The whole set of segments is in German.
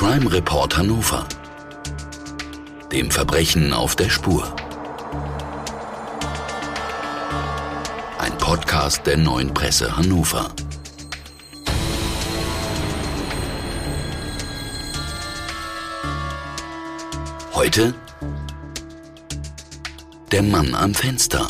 Crime Report Hannover. Dem Verbrechen auf der Spur. Ein Podcast der neuen Presse Hannover. Heute der Mann am Fenster.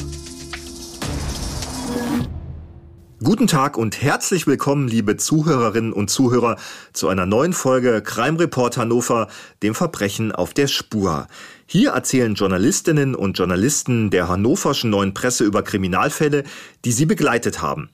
Guten Tag und herzlich willkommen, liebe Zuhörerinnen und Zuhörer, zu einer neuen Folge Crime Report Hannover, dem Verbrechen auf der Spur. Hier erzählen Journalistinnen und Journalisten der hannoverschen neuen Presse über Kriminalfälle, die sie begleitet haben.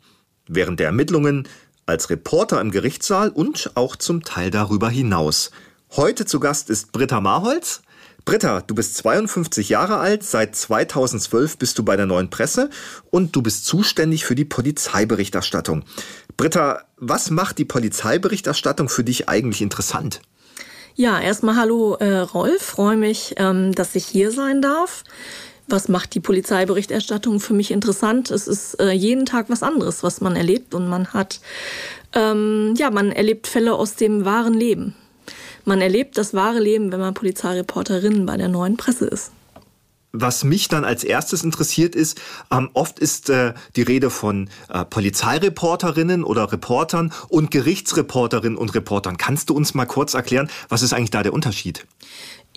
Während der Ermittlungen, als Reporter im Gerichtssaal und auch zum Teil darüber hinaus. Heute zu Gast ist Britta Marholz. Britta, du bist 52 Jahre alt, seit 2012 bist du bei der neuen Presse und du bist zuständig für die Polizeiberichterstattung. Britta, was macht die Polizeiberichterstattung für dich eigentlich interessant? Ja, erstmal hallo äh, Rolf, freue mich, ähm, dass ich hier sein darf. Was macht die Polizeiberichterstattung für mich interessant? Es ist äh, jeden Tag was anderes, was man erlebt und man hat, ähm, ja, man erlebt Fälle aus dem wahren Leben. Man erlebt das wahre Leben, wenn man Polizeireporterin bei der neuen Presse ist. Was mich dann als erstes interessiert ist, ähm, oft ist äh, die Rede von äh, Polizeireporterinnen oder Reportern und Gerichtsreporterinnen und Reportern. Kannst du uns mal kurz erklären, was ist eigentlich da der Unterschied?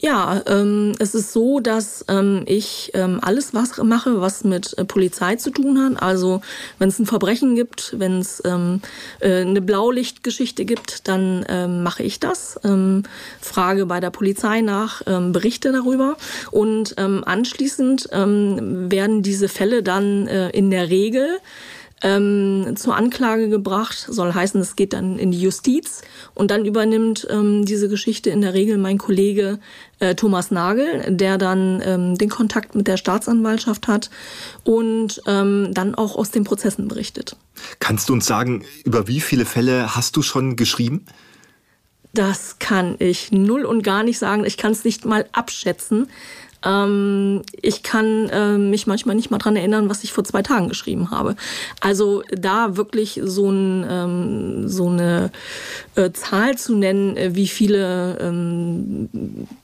Ja, ähm, es ist so, dass ähm, ich ähm, alles was mache, was mit äh, Polizei zu tun hat. Also wenn es ein Verbrechen gibt, wenn es ähm, äh, eine Blaulichtgeschichte gibt, dann ähm, mache ich das. Ähm, frage bei der Polizei nach, ähm, berichte darüber und ähm, anschließend ähm, werden diese Fälle dann äh, in der Regel ähm, zur Anklage gebracht. Soll heißen, es geht dann in die Justiz und dann übernimmt ähm, diese Geschichte in der Regel mein Kollege äh, Thomas Nagel, der dann ähm, den Kontakt mit der Staatsanwaltschaft hat und ähm, dann auch aus den Prozessen berichtet. Kannst du uns sagen, über wie viele Fälle hast du schon geschrieben? Das kann ich null und gar nicht sagen. Ich kann es nicht mal abschätzen. Ähm, ich kann äh, mich manchmal nicht mal dran erinnern, was ich vor zwei Tagen geschrieben habe. Also da wirklich so, ein, ähm, so eine äh, Zahl zu nennen, äh, wie viele ähm,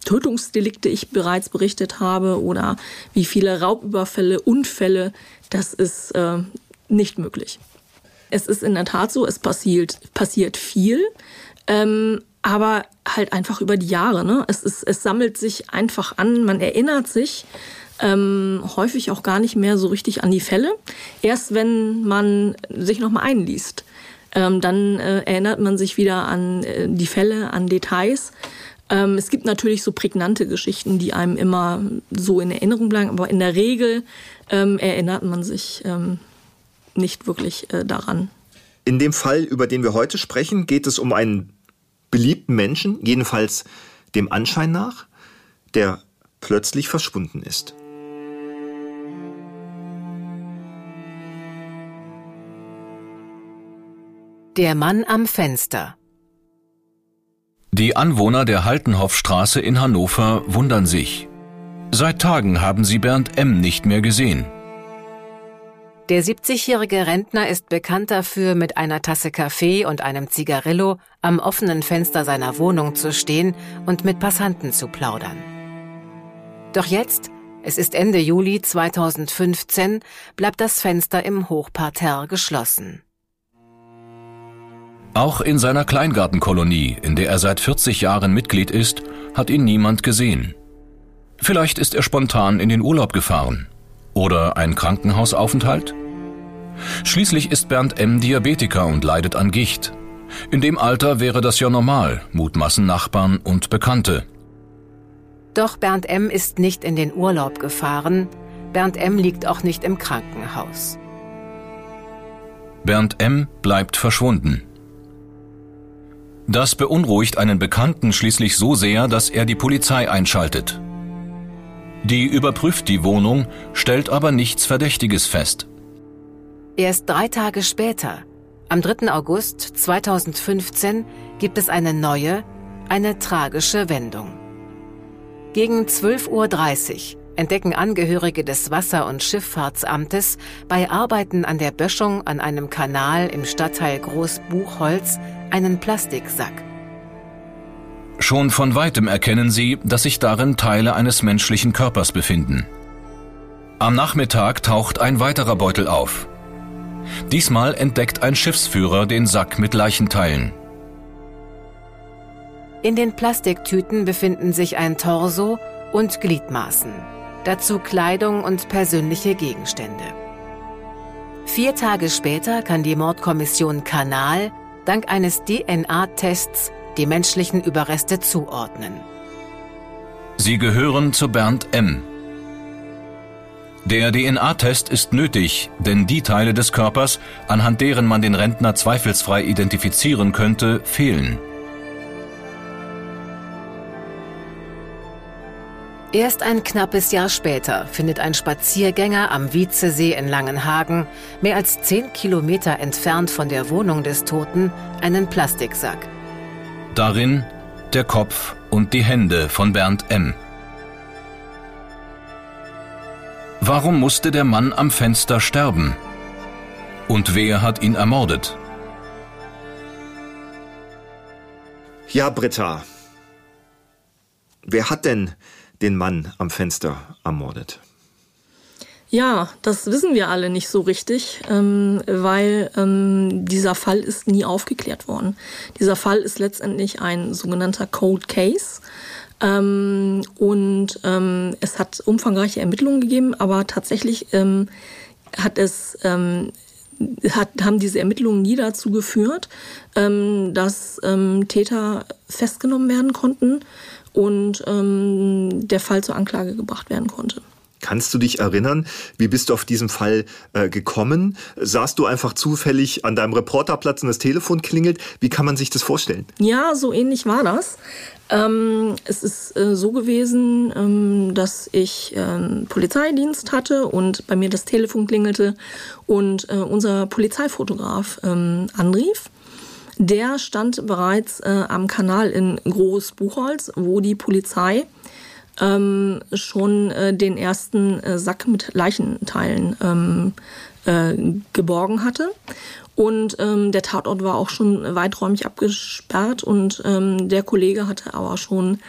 Tötungsdelikte ich bereits berichtet habe oder wie viele Raubüberfälle, Unfälle, das ist äh, nicht möglich. Es ist in der Tat so, es passiert, passiert viel. Ähm, aber halt einfach über die Jahre. Ne? Es, ist, es sammelt sich einfach an, man erinnert sich ähm, häufig auch gar nicht mehr so richtig an die Fälle. Erst wenn man sich nochmal einliest, ähm, dann äh, erinnert man sich wieder an äh, die Fälle, an Details. Ähm, es gibt natürlich so prägnante Geschichten, die einem immer so in Erinnerung bleiben, aber in der Regel ähm, erinnert man sich ähm, nicht wirklich äh, daran. In dem Fall, über den wir heute sprechen, geht es um einen beliebten Menschen, jedenfalls dem Anschein nach, der plötzlich verschwunden ist. Der Mann am Fenster Die Anwohner der Haltenhoffstraße in Hannover wundern sich. Seit Tagen haben sie Bernd M. nicht mehr gesehen. Der 70-jährige Rentner ist bekannt dafür, mit einer Tasse Kaffee und einem Zigarillo am offenen Fenster seiner Wohnung zu stehen und mit Passanten zu plaudern. Doch jetzt, es ist Ende Juli 2015, bleibt das Fenster im Hochparterre geschlossen. Auch in seiner Kleingartenkolonie, in der er seit 40 Jahren Mitglied ist, hat ihn niemand gesehen. Vielleicht ist er spontan in den Urlaub gefahren oder ein Krankenhausaufenthalt? Schließlich ist Bernd M. Diabetiker und leidet an Gicht. In dem Alter wäre das ja normal, mutmaßen Nachbarn und Bekannte. Doch Bernd M. ist nicht in den Urlaub gefahren. Bernd M. liegt auch nicht im Krankenhaus. Bernd M. bleibt verschwunden. Das beunruhigt einen Bekannten schließlich so sehr, dass er die Polizei einschaltet. Die überprüft die Wohnung, stellt aber nichts Verdächtiges fest. Erst drei Tage später, am 3. August 2015, gibt es eine neue, eine tragische Wendung. Gegen 12.30 Uhr entdecken Angehörige des Wasser- und Schifffahrtsamtes bei Arbeiten an der Böschung an einem Kanal im Stadtteil Großbuchholz einen Plastiksack. Schon von weitem erkennen sie, dass sich darin Teile eines menschlichen Körpers befinden. Am Nachmittag taucht ein weiterer Beutel auf. Diesmal entdeckt ein Schiffsführer den Sack mit Leichenteilen. In den Plastiktüten befinden sich ein Torso und Gliedmaßen, dazu Kleidung und persönliche Gegenstände. Vier Tage später kann die Mordkommission Kanal dank eines DNA-Tests die menschlichen Überreste zuordnen. Sie gehören zu Bernd M. Der DNA-Test ist nötig, denn die Teile des Körpers, anhand deren man den Rentner zweifelsfrei identifizieren könnte, fehlen. Erst ein knappes Jahr später findet ein Spaziergänger am Wietzesee in Langenhagen, mehr als zehn Kilometer entfernt von der Wohnung des Toten, einen Plastiksack. Darin der Kopf und die Hände von Bernd M. Warum musste der Mann am Fenster sterben? Und wer hat ihn ermordet? Ja, Britta. Wer hat denn den Mann am Fenster ermordet? Ja, das wissen wir alle nicht so richtig, ähm, weil ähm, dieser Fall ist nie aufgeklärt worden. Dieser Fall ist letztendlich ein sogenannter Cold Case. Ähm, und ähm, es hat umfangreiche Ermittlungen gegeben, aber tatsächlich ähm, hat es ähm, hat, haben diese Ermittlungen nie dazu geführt, dass Täter festgenommen werden konnten und der Fall zur Anklage gebracht werden konnte. Kannst du dich erinnern, wie bist du auf diesen Fall äh, gekommen? Saßt du einfach zufällig an deinem Reporterplatz und das Telefon klingelt? Wie kann man sich das vorstellen? Ja, so ähnlich war das. Ähm, es ist äh, so gewesen, ähm, dass ich äh, Polizeidienst hatte und bei mir das Telefon klingelte und äh, unser Polizeifotograf ähm, anrief. Der stand bereits äh, am Kanal in Groß Buchholz, wo die Polizei ähm, schon äh, den ersten äh, Sack mit Leichenteilen ähm, äh, geborgen hatte. Und ähm, der Tatort war auch schon weiträumig abgesperrt und ähm, der Kollege hatte aber schon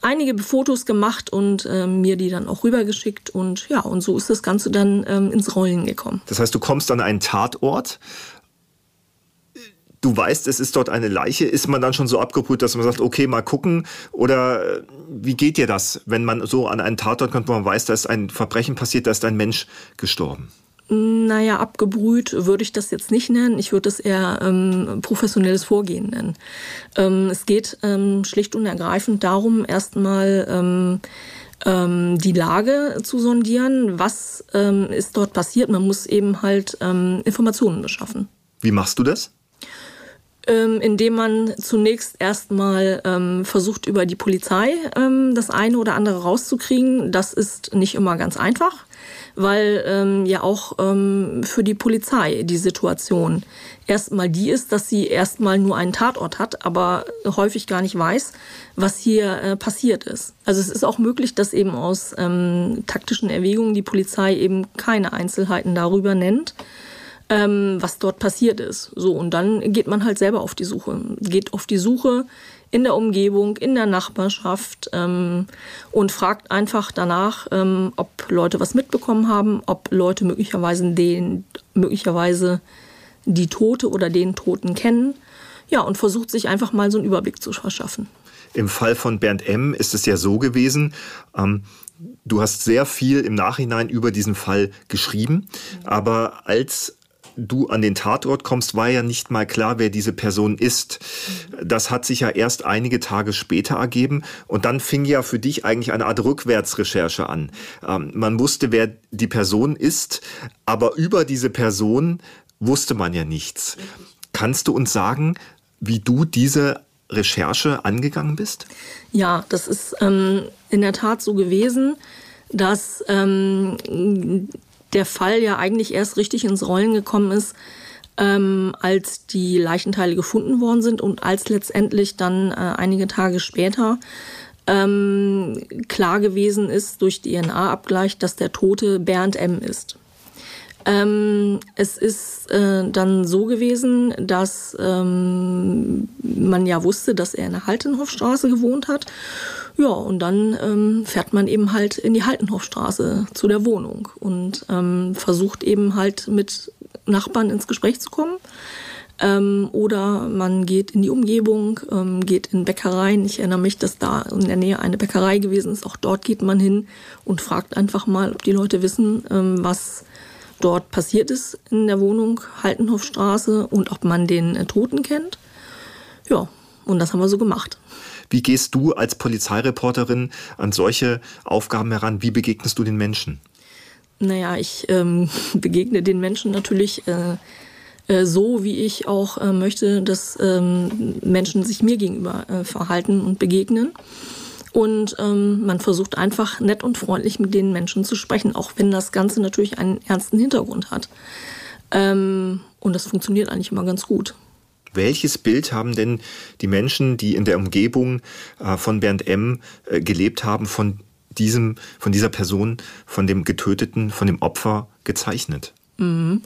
einige Fotos gemacht und ähm, mir die dann auch rübergeschickt und ja, und so ist das Ganze dann ähm, ins Rollen gekommen. Das heißt, du kommst an einen Tatort du weißt, es ist dort eine Leiche, ist man dann schon so abgebrüht, dass man sagt, okay, mal gucken? Oder äh, wie geht dir das, wenn man so an einen Tatort kommt, wo man weiß, da ist ein Verbrechen passiert, da ist ein Mensch gestorben? Naja, abgebrüht würde ich das jetzt nicht nennen. Ich würde es eher ähm, professionelles Vorgehen nennen. Ähm, es geht ähm, schlicht und ergreifend darum, erstmal ähm, ähm, die Lage zu sondieren. Was ähm, ist dort passiert? Man muss eben halt Informationen beschaffen. Wie machst du das? Ähm, indem man zunächst erstmal ähm, versucht, über die Polizei ähm, das eine oder andere rauszukriegen. Das ist nicht immer ganz einfach, weil ähm, ja auch ähm, für die Polizei die Situation erstmal die ist, dass sie erstmal nur einen Tatort hat, aber häufig gar nicht weiß, was hier äh, passiert ist. Also es ist auch möglich, dass eben aus ähm, taktischen Erwägungen die Polizei eben keine Einzelheiten darüber nennt ähm, was dort passiert ist. So, und dann geht man halt selber auf die Suche. Geht auf die Suche in der Umgebung, in der Nachbarschaft ähm, und fragt einfach danach, ähm, ob Leute was mitbekommen haben, ob Leute möglicherweise den, möglicherweise die Tote oder den Toten kennen. Ja, und versucht sich einfach mal so einen Überblick zu verschaffen. Im Fall von Bernd M. ist es ja so gewesen, ähm, du hast sehr viel im Nachhinein über diesen Fall geschrieben, aber als du an den Tatort kommst, war ja nicht mal klar, wer diese Person ist. Das hat sich ja erst einige Tage später ergeben und dann fing ja für dich eigentlich eine Art Rückwärtsrecherche an. Ähm, man wusste, wer die Person ist, aber über diese Person wusste man ja nichts. Kannst du uns sagen, wie du diese Recherche angegangen bist? Ja, das ist ähm, in der Tat so gewesen, dass ähm, der Fall ja eigentlich erst richtig ins Rollen gekommen ist, ähm, als die Leichenteile gefunden worden sind und als letztendlich dann äh, einige Tage später ähm, klar gewesen ist durch DNA-Abgleich, dass der Tote Bernd M. ist. Ähm, es ist äh, dann so gewesen, dass ähm, man ja wusste, dass er in der Haltenhofstraße gewohnt hat. Ja, und dann ähm, fährt man eben halt in die Haltenhofstraße zu der Wohnung und ähm, versucht eben halt mit Nachbarn ins Gespräch zu kommen. Ähm, oder man geht in die Umgebung, ähm, geht in Bäckereien. Ich erinnere mich, dass da in der Nähe eine Bäckerei gewesen ist. Auch dort geht man hin und fragt einfach mal, ob die Leute wissen, ähm, was dort passiert ist in der Wohnung Haltenhofstraße und ob man den äh, Toten kennt. Ja, und das haben wir so gemacht. Wie gehst du als Polizeireporterin an solche Aufgaben heran? Wie begegnest du den Menschen? Naja, ich ähm, begegne den Menschen natürlich äh, äh, so, wie ich auch äh, möchte, dass ähm, Menschen sich mir gegenüber äh, verhalten und begegnen. Und ähm, man versucht einfach nett und freundlich mit den Menschen zu sprechen, auch wenn das Ganze natürlich einen ernsten Hintergrund hat. Ähm, und das funktioniert eigentlich immer ganz gut. Welches Bild haben denn die Menschen, die in der Umgebung äh, von Bernd M. Äh, gelebt haben, von diesem, von dieser Person, von dem Getöteten, von dem Opfer gezeichnet? Mhm.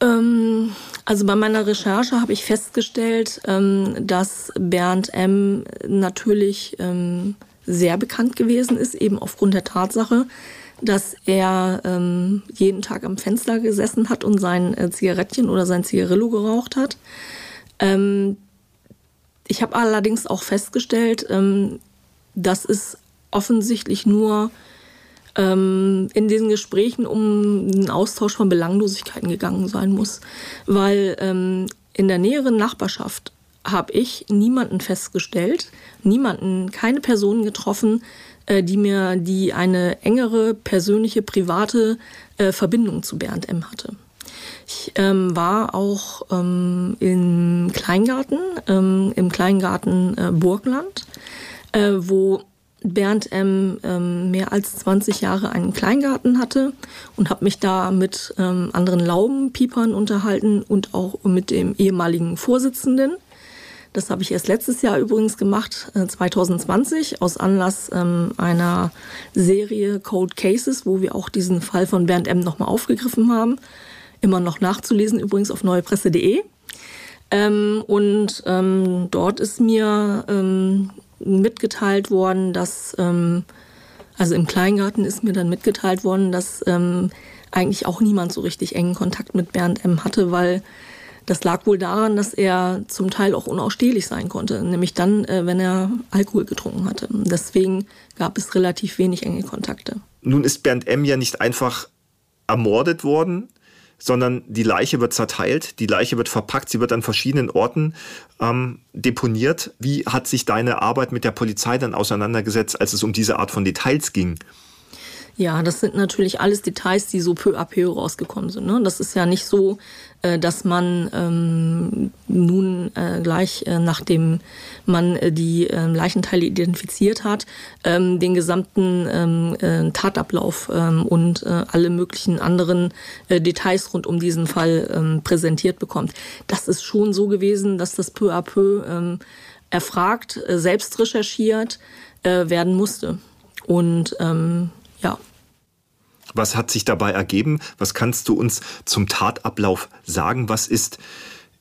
Ähm, also bei meiner Recherche habe ich festgestellt, ähm, dass Bernd M. natürlich ähm, sehr bekannt gewesen ist, eben aufgrund der Tatsache, dass er ähm, jeden Tag am Fenster gesessen hat und sein äh, Zigarettchen oder sein Zigarillo geraucht hat. Ähm, ich habe allerdings auch festgestellt, ähm, dass es offensichtlich nur ähm, in diesen Gesprächen um einen Austausch von Belanglosigkeiten gegangen sein muss. Weil ähm, in der näheren Nachbarschaft habe ich niemanden festgestellt, niemanden, keine Personen getroffen, die mir die eine engere persönliche private äh, Verbindung zu Bernd M hatte. Ich ähm, war auch ähm, im Kleingarten, ähm, im Kleingarten äh, Burgland, äh, wo Bernd M. Ähm, mehr als 20 Jahre einen Kleingarten hatte und habe mich da mit ähm, anderen Laubenpiepern unterhalten und auch mit dem ehemaligen Vorsitzenden. Das habe ich erst letztes Jahr übrigens gemacht, äh, 2020, aus Anlass ähm, einer Serie Code Cases, wo wir auch diesen Fall von Bernd M. nochmal aufgegriffen haben. Immer noch nachzulesen übrigens auf neuepresse.de. Ähm, und ähm, dort ist mir ähm, mitgeteilt worden, dass, ähm, also im Kleingarten ist mir dann mitgeteilt worden, dass ähm, eigentlich auch niemand so richtig engen Kontakt mit Bernd M. hatte, weil das lag wohl daran, dass er zum Teil auch unausstehlich sein konnte, nämlich dann, äh, wenn er Alkohol getrunken hatte. Deswegen gab es relativ wenig enge Kontakte. Nun ist Bernd M. ja nicht einfach ermordet worden, sondern die Leiche wird zerteilt, die Leiche wird verpackt, sie wird an verschiedenen Orten ähm, deponiert. Wie hat sich deine Arbeit mit der Polizei dann auseinandergesetzt, als es um diese Art von Details ging? Ja, das sind natürlich alles Details, die so peu à peu rausgekommen sind. Ne? Das ist ja nicht so, äh, dass man ähm, nun äh, gleich, äh, nachdem man äh, die äh, Leichenteile identifiziert hat, ähm, den gesamten ähm, äh, Tatablauf ähm, und äh, alle möglichen anderen äh, Details rund um diesen Fall ähm, präsentiert bekommt. Das ist schon so gewesen, dass das peu à peu ähm, erfragt, äh, selbst recherchiert äh, werden musste. Und ähm, ja. Was hat sich dabei ergeben? Was kannst du uns zum Tatablauf sagen? Was ist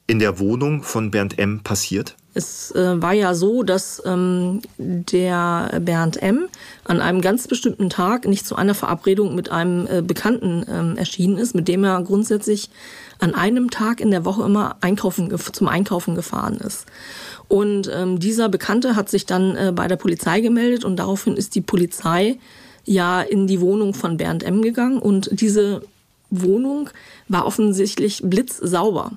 in der Wohnung von Bernd M. passiert? Es äh, war ja so, dass ähm, der Bernd M. an einem ganz bestimmten Tag nicht zu einer Verabredung mit einem äh, Bekannten ähm, erschienen ist, mit dem er grundsätzlich an einem Tag in der Woche immer einkaufen, zum Einkaufen gefahren ist. Und ähm, dieser Bekannte hat sich dann äh, bei der Polizei gemeldet und daraufhin ist die Polizei ja in die Wohnung von Bernd M. gegangen und diese Wohnung war offensichtlich blitzsauber.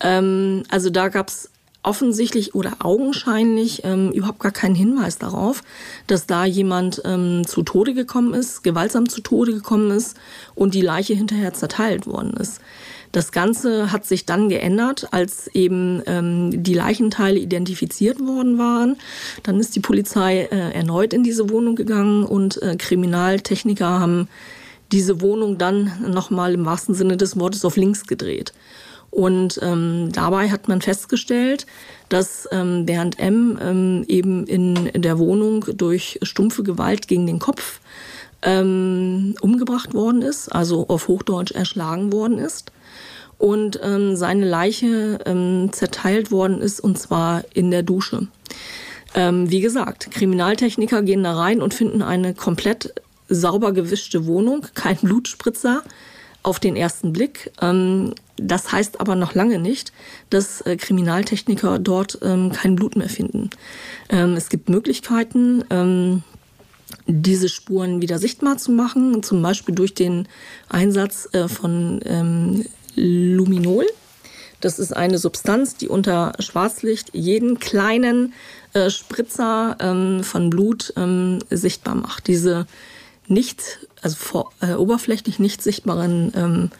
Ähm, also da gab es offensichtlich oder augenscheinlich ähm, überhaupt gar keinen Hinweis darauf, dass da jemand ähm, zu Tode gekommen ist, gewaltsam zu Tode gekommen ist und die Leiche hinterher zerteilt worden ist. Das Ganze hat sich dann geändert, als eben ähm, die Leichenteile identifiziert worden waren. Dann ist die Polizei äh, erneut in diese Wohnung gegangen und äh, Kriminaltechniker haben diese Wohnung dann nochmal im wahrsten Sinne des Wortes auf links gedreht. Und ähm, dabei hat man festgestellt, dass ähm, Bernd M. Ähm, eben in, in der Wohnung durch stumpfe Gewalt gegen den Kopf ähm, umgebracht worden ist, also auf Hochdeutsch erschlagen worden ist und ähm, seine Leiche ähm, zerteilt worden ist und zwar in der Dusche. Ähm, wie gesagt, Kriminaltechniker gehen da rein und finden eine komplett sauber gewischte Wohnung, kein Blutspritzer auf den ersten Blick. Ähm, das heißt aber noch lange nicht, dass äh, Kriminaltechniker dort ähm, kein Blut mehr finden. Ähm, es gibt Möglichkeiten, ähm, diese Spuren wieder sichtbar zu machen, zum Beispiel durch den Einsatz äh, von ähm, Luminol. Das ist eine Substanz, die unter Schwarzlicht jeden kleinen äh, Spritzer ähm, von Blut ähm, sichtbar macht. Diese nicht, also vor, äh, oberflächlich nicht sichtbaren ähm, äh,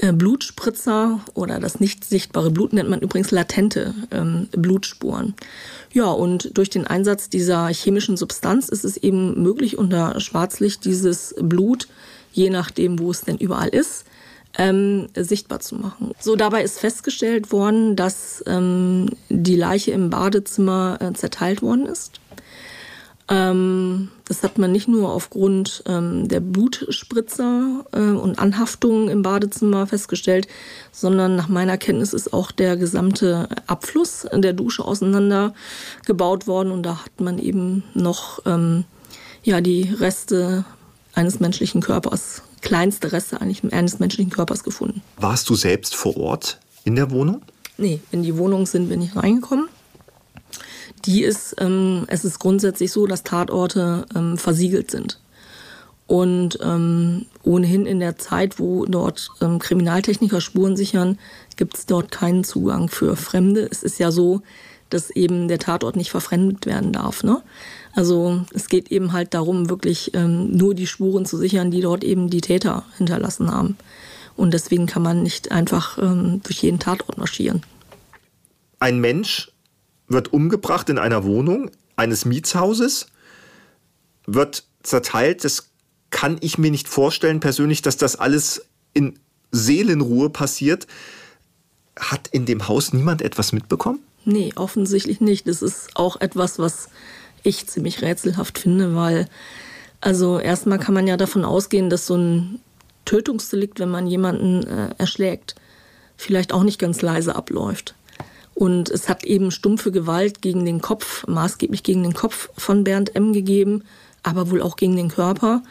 Blutspritzer oder das nicht sichtbare Blut nennt man übrigens latente ähm, Blutspuren. Ja, und durch den Einsatz dieser chemischen Substanz ist es eben möglich, unter Schwarzlicht dieses Blut, je nachdem, wo es denn überall ist, ähm, sichtbar zu machen. So dabei ist festgestellt worden, dass ähm, die Leiche im Badezimmer äh, zerteilt worden ist. Ähm, das hat man nicht nur aufgrund ähm, der Blutspritzer äh, und Anhaftungen im Badezimmer festgestellt, sondern nach meiner Kenntnis ist auch der gesamte Abfluss der Dusche auseinandergebaut worden und da hat man eben noch ähm, ja, die Reste eines menschlichen Körpers kleinste Reste eigentlich eines menschlichen Körpers gefunden. Warst du selbst vor Ort in der Wohnung? Nee, in die Wohnung sind wir nicht reingekommen. Die ist, ähm, es ist grundsätzlich so, dass Tatorte ähm, versiegelt sind. Und ähm, ohnehin in der Zeit, wo dort ähm, Kriminaltechniker Spuren sichern, gibt es dort keinen Zugang für Fremde. Es ist ja so, dass eben der Tatort nicht verfremdet werden darf. Ne? Also es geht eben halt darum, wirklich ähm, nur die Spuren zu sichern, die dort eben die Täter hinterlassen haben. Und deswegen kann man nicht einfach ähm, durch jeden Tatort marschieren. Ein Mensch wird umgebracht in einer Wohnung eines Mietshauses, wird zerteilt. Das kann ich mir nicht vorstellen persönlich, dass das alles in Seelenruhe passiert. Hat in dem Haus niemand etwas mitbekommen? Nee, offensichtlich nicht. Das ist auch etwas, was ich ziemlich rätselhaft finde, weil also erstmal kann man ja davon ausgehen, dass so ein Tötungsdelikt, wenn man jemanden äh, erschlägt, vielleicht auch nicht ganz leise abläuft. Und es hat eben stumpfe Gewalt gegen den Kopf, maßgeblich gegen den Kopf von Bernd M. gegeben, aber wohl auch gegen den Körper.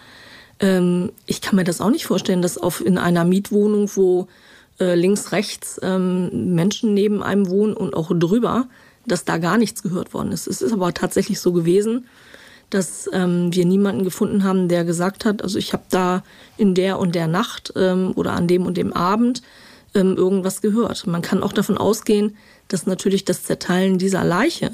Ähm, ich kann mir das auch nicht vorstellen, dass auf, in einer Mietwohnung, wo äh, links, rechts ähm, Menschen neben einem wohnen und auch drüber, dass da gar nichts gehört worden ist. Es ist aber tatsächlich so gewesen, dass ähm, wir niemanden gefunden haben, der gesagt hat, also ich habe da in der und der Nacht ähm, oder an dem und dem Abend ähm, irgendwas gehört. Man kann auch davon ausgehen, dass natürlich das Zerteilen dieser Leiche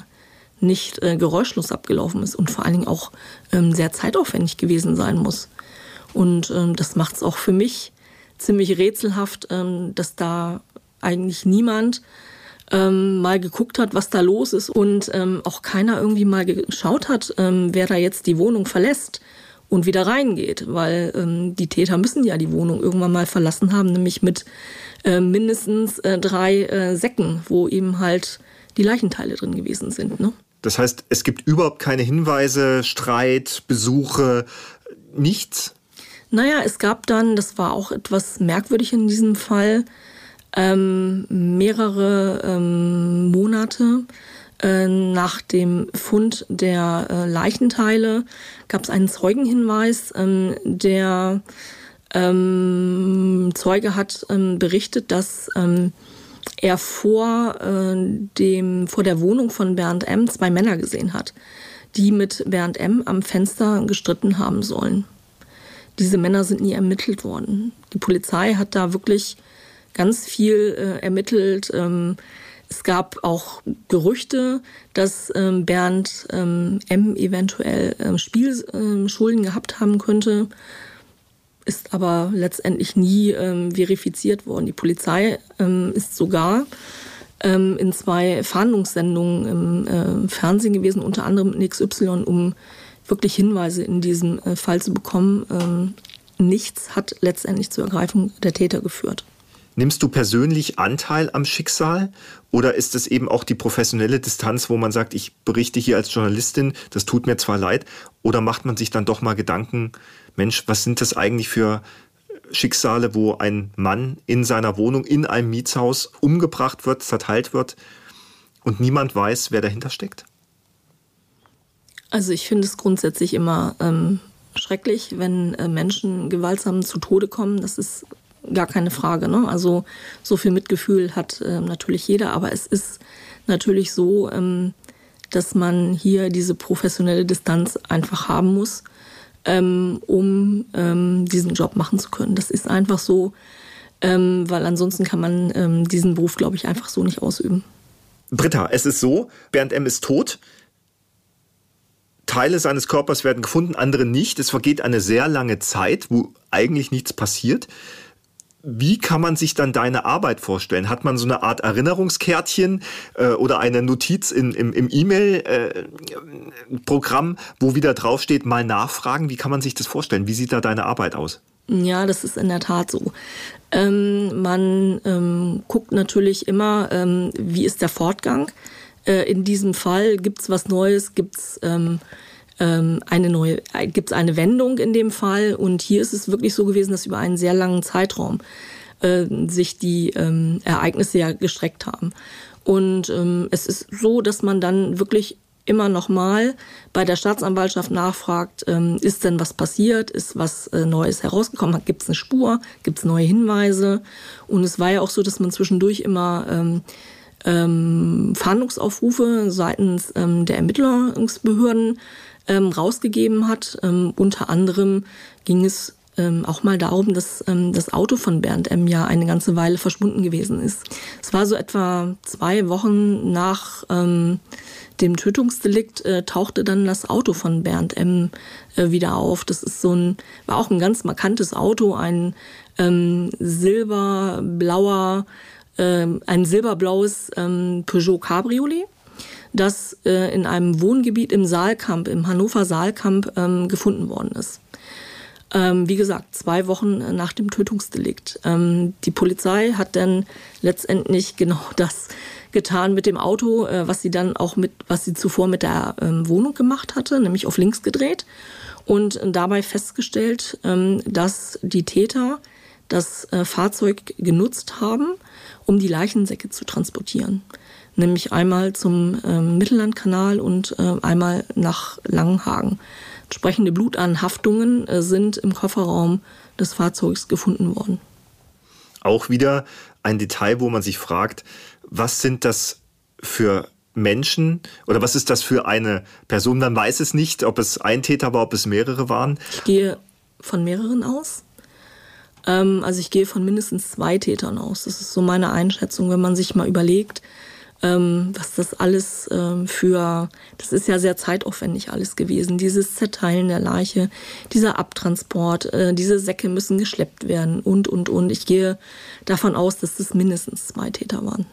nicht äh, geräuschlos abgelaufen ist und vor allen Dingen auch ähm, sehr zeitaufwendig gewesen sein muss. Und ähm, das macht es auch für mich ziemlich rätselhaft, ähm, dass da eigentlich niemand ähm, mal geguckt hat, was da los ist und ähm, auch keiner irgendwie mal geschaut hat, ähm, wer da jetzt die Wohnung verlässt und wieder reingeht, weil ähm, die Täter müssen ja die Wohnung irgendwann mal verlassen haben, nämlich mit äh, mindestens äh, drei äh, Säcken, wo eben halt die Leichenteile drin gewesen sind. Ne? Das heißt, es gibt überhaupt keine Hinweise, Streit, Besuche, nichts? Naja, es gab dann, das war auch etwas merkwürdig in diesem Fall, ähm, mehrere ähm, Monate äh, nach dem Fund der äh, Leichenteile gab es einen Zeugenhinweis, ähm, der ähm, Zeuge hat ähm, berichtet, dass ähm, er vor äh, dem vor der Wohnung von Bernd M zwei Männer gesehen hat, die mit Bernd M am Fenster gestritten haben sollen. Diese Männer sind nie ermittelt worden. Die Polizei hat da wirklich ganz viel äh, ermittelt. Ähm, es gab auch Gerüchte, dass ähm, Bernd ähm, M. eventuell ähm, Spielschulden gehabt haben könnte, ist aber letztendlich nie ähm, verifiziert worden. Die Polizei ähm, ist sogar ähm, in zwei Fahndungssendungen im äh, Fernsehen gewesen, unter anderem mit XY, um wirklich Hinweise in diesem äh, Fall zu bekommen. Ähm, nichts hat letztendlich zur Ergreifung der Täter geführt. Nimmst du persönlich Anteil am Schicksal oder ist es eben auch die professionelle Distanz, wo man sagt, ich berichte hier als Journalistin, das tut mir zwar leid, oder macht man sich dann doch mal Gedanken, Mensch, was sind das eigentlich für Schicksale, wo ein Mann in seiner Wohnung in einem Mietshaus umgebracht wird, verteilt wird und niemand weiß, wer dahinter steckt? Also ich finde es grundsätzlich immer ähm, schrecklich, wenn äh, Menschen gewaltsam zu Tode kommen. Das ist gar keine Frage. Ne? Also so viel Mitgefühl hat äh, natürlich jeder, aber es ist natürlich so, ähm, dass man hier diese professionelle Distanz einfach haben muss, ähm, um ähm, diesen Job machen zu können. Das ist einfach so, ähm, weil ansonsten kann man ähm, diesen Beruf, glaube ich, einfach so nicht ausüben. Britta, es ist so, Bernd M. ist tot. Teile seines Körpers werden gefunden, andere nicht. Es vergeht eine sehr lange Zeit, wo eigentlich nichts passiert. Wie kann man sich dann deine Arbeit vorstellen? Hat man so eine Art Erinnerungskärtchen äh, oder eine Notiz in, im, im E-Mail-Programm, äh, wo wieder draufsteht, mal nachfragen? Wie kann man sich das vorstellen? Wie sieht da deine Arbeit aus? Ja, das ist in der Tat so. Ähm, man ähm, guckt natürlich immer, ähm, wie ist der Fortgang. Äh, in diesem Fall gibt es was Neues, gibt es ähm, eine neue, äh, gibt es eine Wendung in dem Fall. Und hier ist es wirklich so gewesen, dass über einen sehr langen Zeitraum äh, sich die ähm, Ereignisse ja gestreckt haben. Und ähm, es ist so, dass man dann wirklich immer noch mal bei der Staatsanwaltschaft nachfragt, ähm, ist denn was passiert, ist was äh, Neues herausgekommen, gibt es eine Spur, gibt es neue Hinweise. Und es war ja auch so, dass man zwischendurch immer ähm, ähm, Fahndungsaufrufe seitens ähm, der Ermittlungsbehörden ähm, rausgegeben hat. Ähm, unter anderem ging es ähm, auch mal darum, dass ähm, das Auto von Bernd M. ja eine ganze Weile verschwunden gewesen ist. Es war so etwa zwei Wochen nach ähm, dem Tötungsdelikt äh, tauchte dann das Auto von Bernd M. Äh, wieder auf. Das ist so ein, war auch ein ganz markantes Auto, ein ähm, silberblauer, äh, ein silberblaues ähm, Peugeot Cabriolet das äh, in einem Wohngebiet im Saalkamp, im Hannover Saalkamp ähm, gefunden worden ist. Ähm, wie gesagt, zwei Wochen nach dem Tötungsdelikt. Ähm, die Polizei hat dann letztendlich genau das getan mit dem Auto, äh, was sie dann auch mit, was sie zuvor mit der ähm, Wohnung gemacht hatte, nämlich auf links gedreht und dabei festgestellt, ähm, dass die Täter das äh, Fahrzeug genutzt haben, um die Leichensäcke zu transportieren nämlich einmal zum ähm, Mittellandkanal und äh, einmal nach Langenhagen. Entsprechende Blutanhaftungen äh, sind im Kofferraum des Fahrzeugs gefunden worden. Auch wieder ein Detail, wo man sich fragt, was sind das für Menschen oder was ist das für eine Person? Man weiß es nicht, ob es ein Täter war, ob es mehrere waren. Ich gehe von mehreren aus. Ähm, also ich gehe von mindestens zwei Tätern aus. Das ist so meine Einschätzung, wenn man sich mal überlegt, ähm, was das alles ähm, für, das ist ja sehr zeitaufwendig alles gewesen, dieses Zerteilen der Leiche, dieser Abtransport, äh, diese Säcke müssen geschleppt werden und, und, und. Ich gehe davon aus, dass das mindestens zwei Täter waren.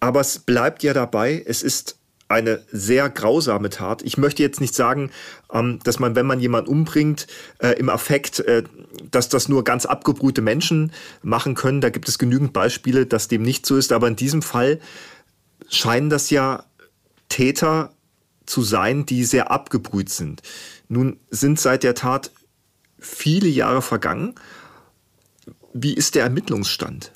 Aber es bleibt ja dabei, es ist eine sehr grausame Tat. Ich möchte jetzt nicht sagen, ähm, dass man, wenn man jemanden umbringt, äh, im Affekt, äh, dass das nur ganz abgebrühte Menschen machen können. Da gibt es genügend Beispiele, dass dem nicht so ist. Aber in diesem Fall scheinen das ja Täter zu sein, die sehr abgebrüht sind. Nun sind seit der Tat viele Jahre vergangen. Wie ist der Ermittlungsstand?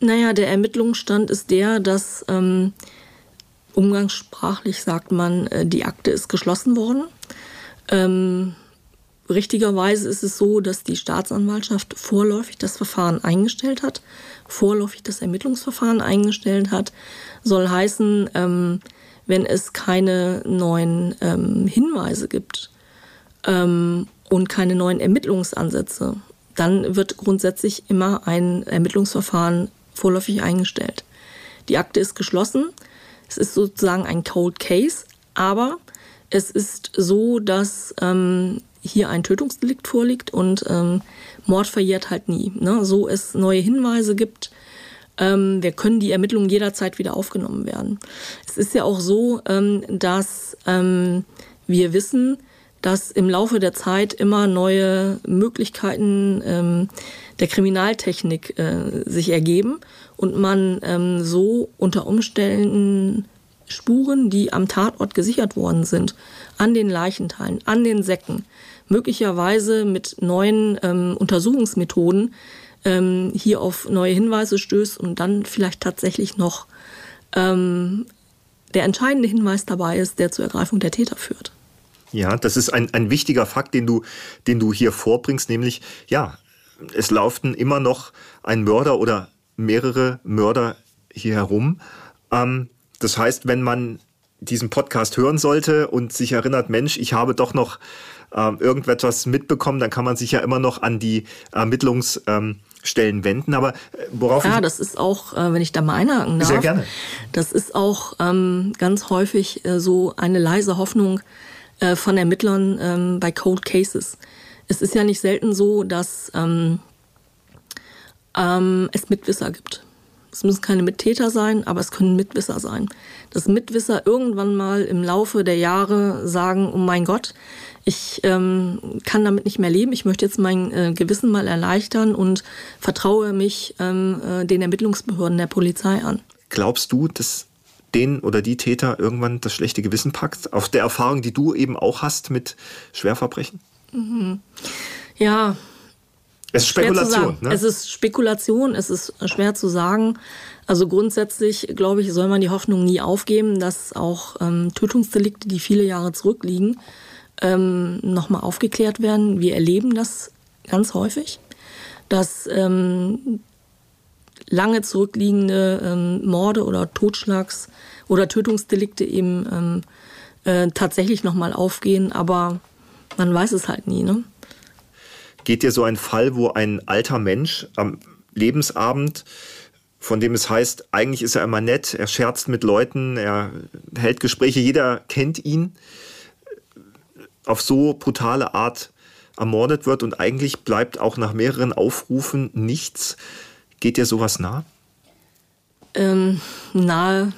Naja, der Ermittlungsstand ist der, dass ähm, umgangssprachlich sagt man, äh, die Akte ist geschlossen worden. Ähm, richtigerweise ist es so, dass die Staatsanwaltschaft vorläufig das Verfahren eingestellt hat vorläufig das Ermittlungsverfahren eingestellt hat, soll heißen, ähm, wenn es keine neuen ähm, Hinweise gibt ähm, und keine neuen Ermittlungsansätze, dann wird grundsätzlich immer ein Ermittlungsverfahren vorläufig eingestellt. Die Akte ist geschlossen. Es ist sozusagen ein Cold Case, aber es ist so, dass ähm, hier ein Tötungsdelikt vorliegt und ähm, Mord verjährt halt nie. Ne? So es neue Hinweise gibt, ähm, wir können die Ermittlungen jederzeit wieder aufgenommen werden. Es ist ja auch so, ähm, dass ähm, wir wissen, dass im Laufe der Zeit immer neue Möglichkeiten ähm, der Kriminaltechnik äh, sich ergeben und man ähm, so unter Umständen Spuren, die am Tatort gesichert worden sind, an den Leichenteilen, an den Säcken, möglicherweise mit neuen ähm, Untersuchungsmethoden ähm, hier auf neue Hinweise stößt und dann vielleicht tatsächlich noch ähm, der entscheidende Hinweis dabei ist, der zur Ergreifung der Täter führt. Ja, das ist ein, ein wichtiger Fakt, den du, den du hier vorbringst, nämlich, ja, es lauften immer noch ein Mörder oder mehrere Mörder hier herum. Ähm, das heißt, wenn man diesen Podcast hören sollte und sich erinnert, Mensch, ich habe doch noch äh, irgendetwas mitbekommen, dann kann man sich ja immer noch an die Ermittlungsstellen ähm, wenden. Aber äh, worauf ja, das ist auch, äh, wenn ich da mal einhaken darf. Sehr gerne. Das ist auch ähm, ganz häufig äh, so eine leise Hoffnung äh, von Ermittlern ähm, bei Cold Cases. Es ist ja nicht selten so, dass ähm, ähm, es Mitwisser gibt. Es müssen keine Mittäter sein, aber es können Mitwisser sein. Dass Mitwisser irgendwann mal im Laufe der Jahre sagen, oh mein Gott, ich ähm, kann damit nicht mehr leben, ich möchte jetzt mein äh, Gewissen mal erleichtern und vertraue mich ähm, äh, den Ermittlungsbehörden der Polizei an. Glaubst du, dass den oder die Täter irgendwann das schlechte Gewissen packt? Auf der Erfahrung, die du eben auch hast mit Schwerverbrechen? Mhm. Ja. Es ist Spekulation. Ne? Es ist Spekulation, es ist schwer zu sagen. Also grundsätzlich, glaube ich, soll man die Hoffnung nie aufgeben, dass auch ähm, Tötungsdelikte, die viele Jahre zurückliegen, ähm, nochmal aufgeklärt werden. Wir erleben das ganz häufig, dass ähm, lange zurückliegende ähm, Morde oder Totschlags- oder Tötungsdelikte eben ähm, äh, tatsächlich nochmal aufgehen, aber man weiß es halt nie. Ne? Geht dir so ein Fall, wo ein alter Mensch am Lebensabend, von dem es heißt, eigentlich ist er immer nett, er scherzt mit Leuten, er hält Gespräche, jeder kennt ihn, auf so brutale Art ermordet wird und eigentlich bleibt auch nach mehreren Aufrufen nichts. Geht dir sowas nah? Ähm, nahe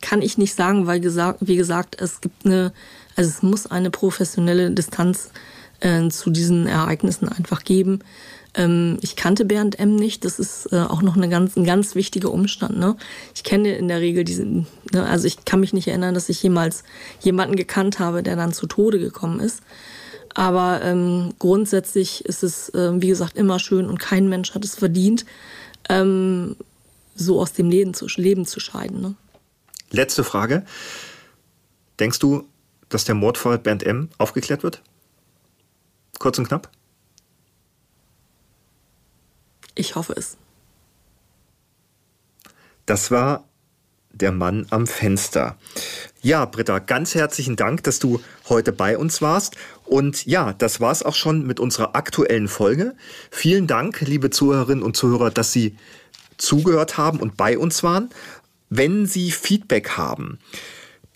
kann ich nicht sagen, weil gesagt, wie gesagt, es gibt eine, also es muss eine professionelle Distanz äh, zu diesen Ereignissen einfach geben. Ähm, ich kannte Bernd M. nicht, das ist äh, auch noch eine ganz, ein ganz wichtiger Umstand. Ne? Ich kenne in der Regel diesen, ne, also ich kann mich nicht erinnern, dass ich jemals jemanden gekannt habe, der dann zu Tode gekommen ist. Aber ähm, grundsätzlich ist es, äh, wie gesagt, immer schön und kein Mensch hat es verdient, ähm, so aus dem Leben zu, Leben zu scheiden. Ne? Letzte Frage. Denkst du, dass der Mordfall Bernd M. aufgeklärt wird? Kurz und knapp? Ich hoffe es. Das war der Mann am Fenster. Ja, Britta, ganz herzlichen Dank, dass du heute bei uns warst. Und ja, das war es auch schon mit unserer aktuellen Folge. Vielen Dank, liebe Zuhörerinnen und Zuhörer, dass Sie zugehört haben und bei uns waren. Wenn Sie Feedback haben,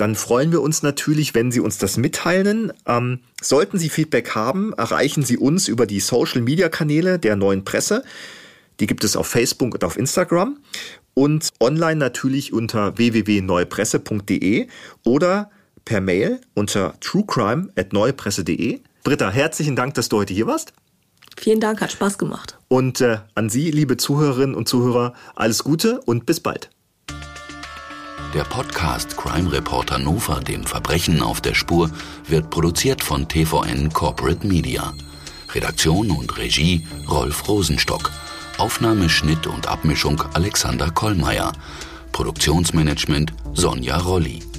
dann freuen wir uns natürlich, wenn Sie uns das mitteilen. Ähm, sollten Sie Feedback haben, erreichen Sie uns über die Social-Media-Kanäle der neuen Presse. Die gibt es auf Facebook und auf Instagram und online natürlich unter www.neuepresse.de oder per Mail unter truecrime.neuepresse.de. Britta, herzlichen Dank, dass du heute hier warst. Vielen Dank, hat Spaß gemacht. Und äh, an Sie, liebe Zuhörerinnen und Zuhörer, alles Gute und bis bald. Der Podcast Crime Reporter Nova, dem Verbrechen auf der Spur, wird produziert von TVN Corporate Media. Redaktion und Regie Rolf Rosenstock. Aufnahme, Schnitt und Abmischung Alexander Kollmeier. Produktionsmanagement Sonja Rolli.